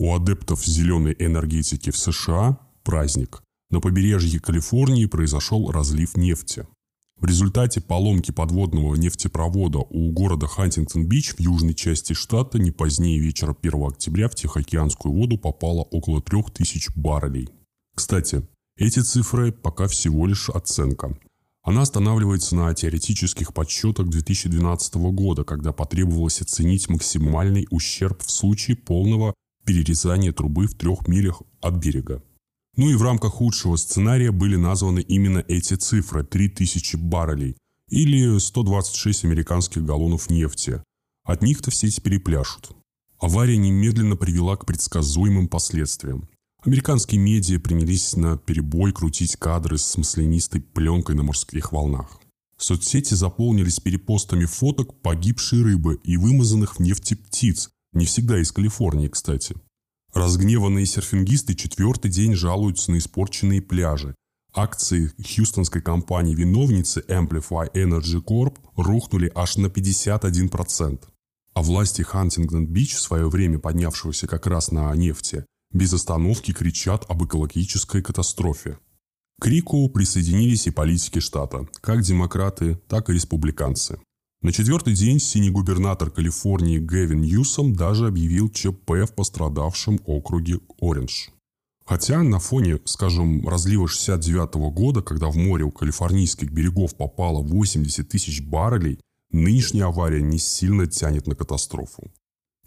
У адептов зеленой энергетики в США праздник. На побережье Калифорнии произошел разлив нефти. В результате поломки подводного нефтепровода у города Хантингтон-Бич в южной части штата не позднее вечера 1 октября в Тихоокеанскую воду попало около 3000 баррелей. Кстати, эти цифры пока всего лишь оценка. Она основывается на теоретических подсчетах 2012 года, когда потребовалось оценить максимальный ущерб в случае полного перерезания трубы в трех милях от берега. Ну и в рамках худшего сценария были названы именно эти цифры – 3000 баррелей или 126 американских галлонов нефти. От них-то все теперь и пляшут. Авария немедленно привела к предсказуемым последствиям. Американские медиа принялись на перебой крутить кадры с маслянистой пленкой на морских волнах. Соцсети заполнились перепостами фоток погибшей рыбы и вымазанных в нефти птиц, не всегда из Калифорнии, кстати – Разгневанные серфингисты четвертый день жалуются на испорченные пляжи. Акции хьюстонской компании-виновницы Amplify Energy Corp рухнули аж на 51%. А власти Хантингтон-Бич, в свое время поднявшегося как раз на нефти, без остановки кричат об экологической катастрофе. К крику присоединились и политики штата, как демократы, так и республиканцы. На четвертый день синий губернатор Калифорнии Гэвин Ньюсом даже объявил ЧП в пострадавшем округе Ориндж. Хотя на фоне, скажем, разлива 69 года, когда в море у калифорнийских берегов попало 80 тысяч баррелей, нынешняя авария не сильно тянет на катастрофу.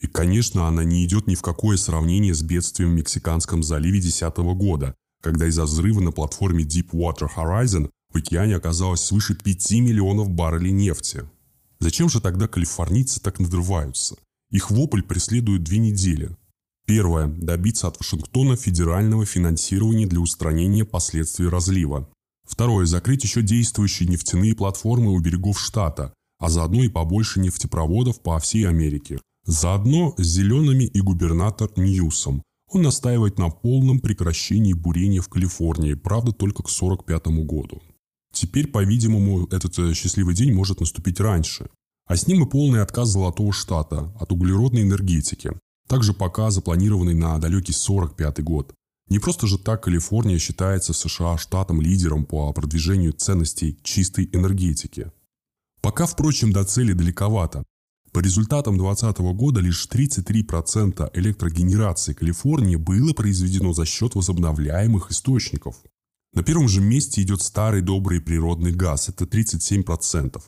И, конечно, она не идет ни в какое сравнение с бедствием в Мексиканском заливе 2010 года, когда из-за взрыва на платформе Deepwater Horizon в океане оказалось свыше 5 миллионов баррелей нефти. Зачем же тогда калифорнийцы так надрываются? Их вопль преследует две недели. Первое – добиться от Вашингтона федерального финансирования для устранения последствий разлива. Второе – закрыть еще действующие нефтяные платформы у берегов штата, а заодно и побольше нефтепроводов по всей Америке. Заодно с зелеными и губернатор Ньюсом. Он настаивает на полном прекращении бурения в Калифорнии, правда только к 1945 году. Теперь, по-видимому, этот э, счастливый день может наступить раньше. А с ним и полный отказ Золотого Штата от углеродной энергетики, также пока запланированный на далекий 45 год. Не просто же так Калифорния считается в США штатом-лидером по продвижению ценностей чистой энергетики. Пока, впрочем, до цели далековато. По результатам 2020 года лишь 33% электрогенерации Калифорнии было произведено за счет возобновляемых источников. На первом же месте идет старый добрый природный газ, это 37%.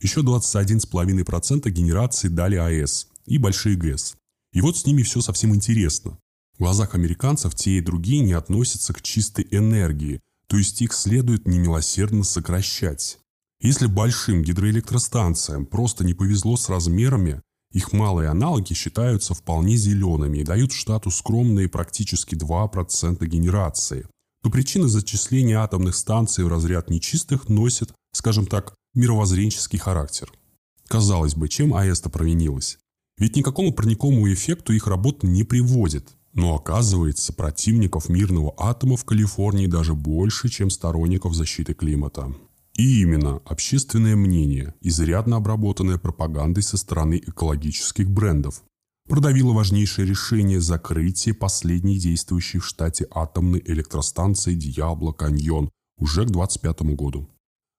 Еще 21,5% генерации дали АЭС и большие ГЭС. И вот с ними все совсем интересно. В глазах американцев те и другие не относятся к чистой энергии, то есть их следует немилосердно сокращать. Если большим гидроэлектростанциям просто не повезло с размерами, их малые аналоги считаются вполне зелеными и дают штату скромные практически 2% генерации то причина зачисления атомных станций в разряд нечистых носит, скажем так, мировоззренческий характер. Казалось бы, чем АЭС-то провинилась? Ведь никакому парниковому эффекту их работа не приводит. Но оказывается, противников мирного атома в Калифорнии даже больше, чем сторонников защиты климата. И именно общественное мнение, изрядно обработанное пропагандой со стороны экологических брендов, продавило важнейшее решение закрытия последней действующей в штате атомной электростанции «Дьябло-Каньон» уже к 25 году.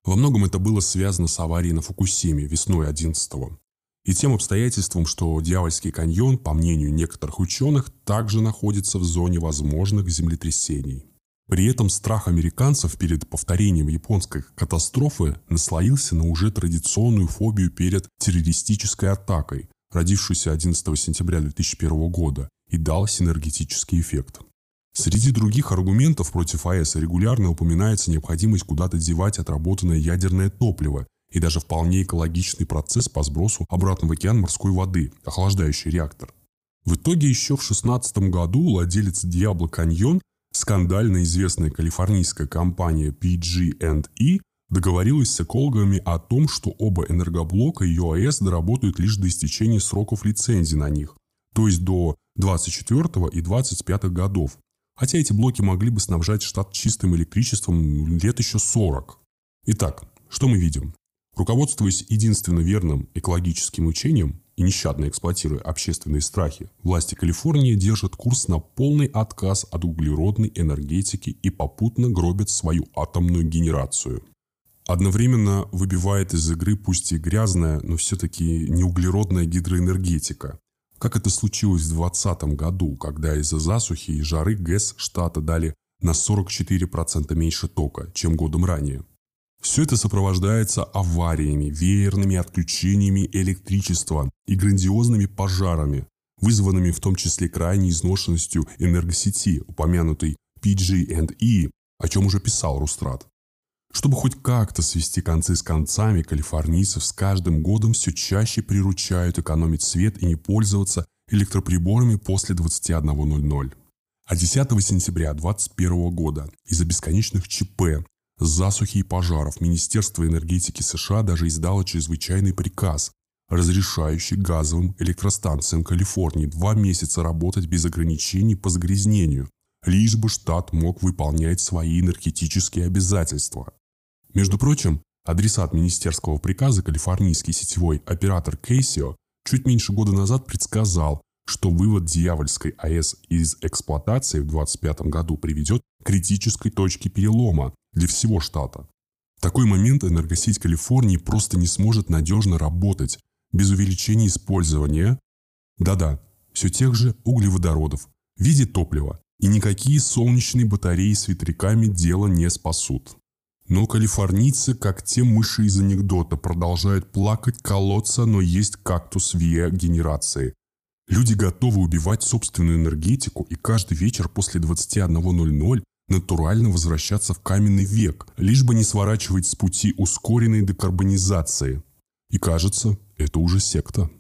Во многом это было связано с аварией на Фукусиме весной 11 -го. И тем обстоятельством, что Дьявольский каньон, по мнению некоторых ученых, также находится в зоне возможных землетрясений. При этом страх американцев перед повторением японской катастрофы наслоился на уже традиционную фобию перед террористической атакой, родившуюся 11 сентября 2001 года, и дал синергетический эффект. Среди других аргументов против АЭС регулярно упоминается необходимость куда-то девать отработанное ядерное топливо и даже вполне экологичный процесс по сбросу обратно в океан морской воды, охлаждающий реактор. В итоге еще в 2016 году владелец Diablo Canyon, скандально известная калифорнийская компания PG&E, договорилась с экологами о том, что оба энергоблока и ЮАЭС доработают лишь до истечения сроков лицензии на них, то есть до 24 и 25 годов. Хотя эти блоки могли бы снабжать штат чистым электричеством лет еще 40. Итак, что мы видим? Руководствуясь единственно верным экологическим учением, и нещадно эксплуатируя общественные страхи, власти Калифорнии держат курс на полный отказ от углеродной энергетики и попутно гробят свою атомную генерацию. Одновременно выбивает из игры пусть и грязная, но все-таки неуглеродная гидроэнергетика. Как это случилось в 2020 году, когда из-за засухи и жары ГЭС штата дали на 44% меньше тока, чем годом ранее. Все это сопровождается авариями, веерными отключениями электричества и грандиозными пожарами, вызванными в том числе крайней изношенностью энергосети, упомянутой PG&E, о чем уже писал Рустрат. Чтобы хоть как-то свести концы с концами, калифорнийцев с каждым годом все чаще приручают экономить свет и не пользоваться электроприборами после 21.00. А 10 сентября 2021 года из-за бесконечных ЧП засухи и пожаров Министерство энергетики США даже издало чрезвычайный приказ, разрешающий газовым электростанциям Калифорнии два месяца работать без ограничений по загрязнению, лишь бы штат мог выполнять свои энергетические обязательства. Между прочим, адресат министерского приказа калифорнийский сетевой оператор Кейсио чуть меньше года назад предсказал, что вывод Дьявольской АЭС из эксплуатации в 2025 году приведет к критической точке перелома для всего штата. В такой момент энергосеть Калифорнии просто не сможет надежно работать без увеличения использования, да-да, все тех же углеводородов в виде топлива, и никакие солнечные батареи с ветряками дело не спасут. Но калифорнийцы, как те мыши из анекдота, продолжают плакать, колоться, но есть кактус ВИА генерации. Люди готовы убивать собственную энергетику и каждый вечер после 21.00 натурально возвращаться в каменный век, лишь бы не сворачивать с пути ускоренной декарбонизации. И кажется, это уже секта.